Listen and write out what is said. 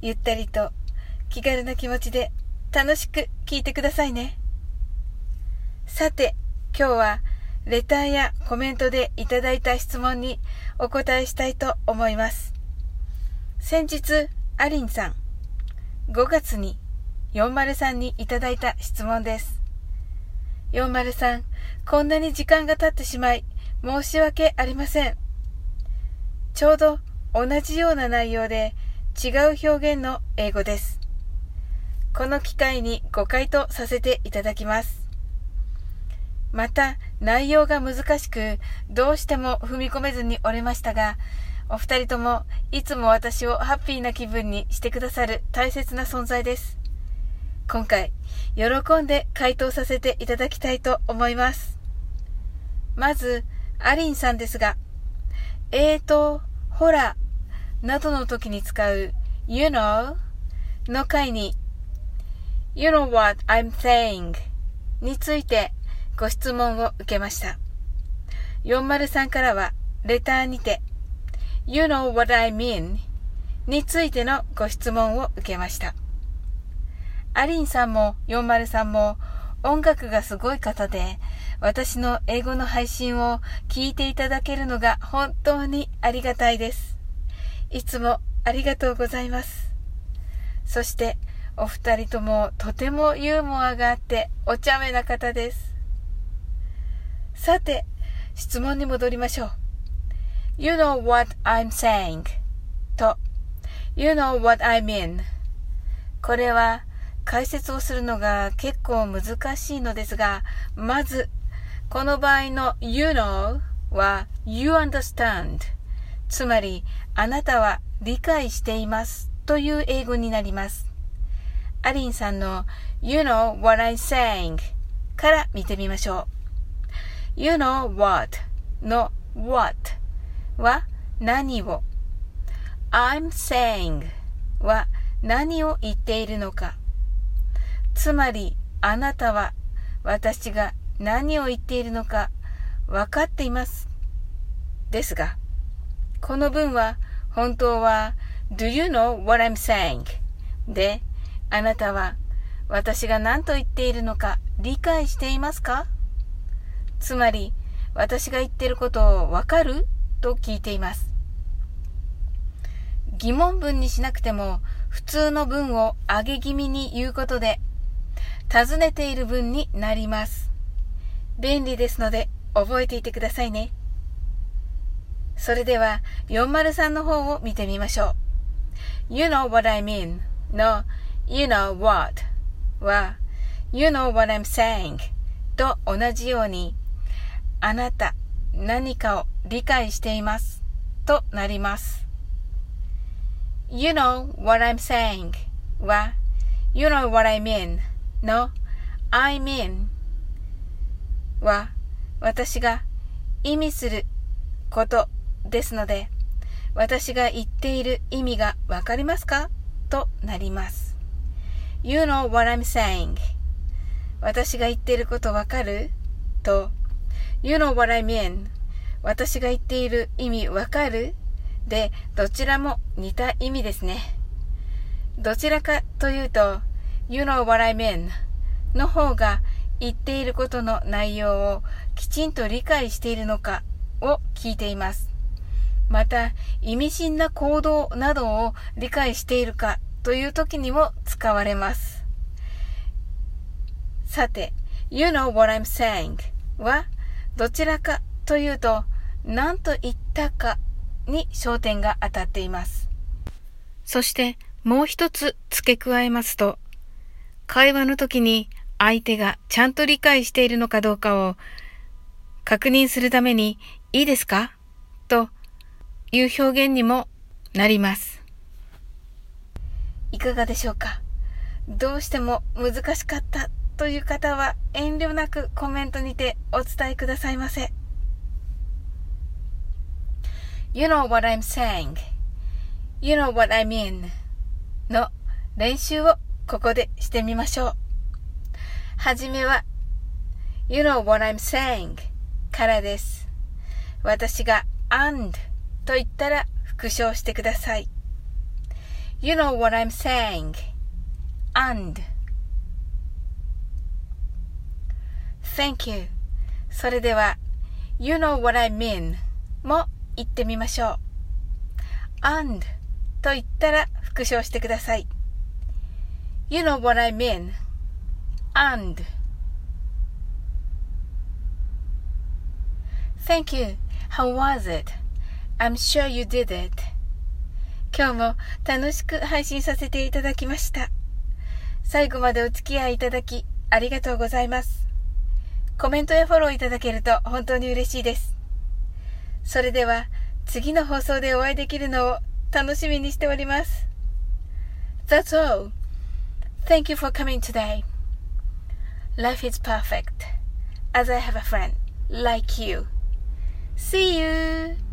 ゆったりと気軽な気持ちで楽しく聞いてくださいね。さて、今日はレターやコメントでいただいた質問にお答えしたいと思います。先日、アリンさん、5月に403にいただいた質問です。403、こんなに時間が経ってしまい申し訳ありません。ちょうど同じような内容で違う表現の英語です。この機会にご回答させていただきます。また、内容が難しく、どうしても踏み込めずにおりましたが、お二人ともいつも私をハッピーな気分にしてくださる大切な存在です。今回、喜んで回答させていただきたいと思います。まず、アリンさんですが、えーと、ほら、などの時に使う you know の回に you know what I'm saying についてご質問を受けました。403からはレターにて you know what I mean についてのご質問を受けました。アリンさんも403も音楽がすごい方で、私の英語の配信を聞いていただけるのが本当にありがたいです。いつもありがとうございます。そして、お二人ともとてもユーモアがあってお茶目な方です。さて、質問に戻りましょう。You know what I'm saying? と You know what I mean? これは解説をするのが結構難しいのですが、まず、この場合の You know は You understand つまり、あなたは理解していますという英語になります。アリンさんの You know what I'm saying? から見てみましょう。You know what? の what? は何を？I'm saying は何を言っているのか。つまりあなたは私が何を言っているのか分かっています。ですが、この文は本当は Do you know what I'm saying? で、あなたは私が何と言っているのか理解していますか？つまり、私が言っていることをわかる？と聞いています。疑問文にしなくても普通の文を上げ気味に言うことで尋ねている文になります。便利ですので覚えていてくださいね。それでは403の方を見てみましょう。You know what I mean の You know what は You know what I'm saying と同じようにあなた何かを理解していますとなります。You know what I'm saying は You know what I mean の I mean は私が意味することですので、私が言っている意味がわかりますか？となります。You know what I'm saying? 私が言っていることわかる？と、You know what I mean? 私が言っている意味わかる？で、どちらも似た意味ですね。どちらかというと、You know what I mean? の方が言っていることの内容をきちんと理解しているのかを聞いています。また、意味深な行動などを理解しているかという時にも使われます。さて、You know what I'm saying はどちらかというと何と言ったかに焦点が当たっています。そしてもう一つ付け加えますと、会話の時に相手がちゃんと理解しているのかどうかを確認するためにいいですか？という表現にもなります。いかがでしょうか？どうしても難しかったという方は遠慮なくコメントにてお伝えくださいませ。You know what I'm saying.You know what I mean. の練習をここでしてみましょう。はじめは You know what I'm saying からです。私が and と言ったら復唱してください。You know what I'm saying and Thank you それでは You know what I mean も言ってみましょう and と言ったら復唱してください You know what I mean and Thank you How was it? I'm sure you did it 今日も楽しく配信させていただきました。最後までお付き合いいただきありがとうございます。コメントやフォローいただけると本当に嬉しいです。それでは次の放送でお会いできるのを楽しみにしております。That's all. Thank you for coming today. Life is perfect as I have a friend like you. See you!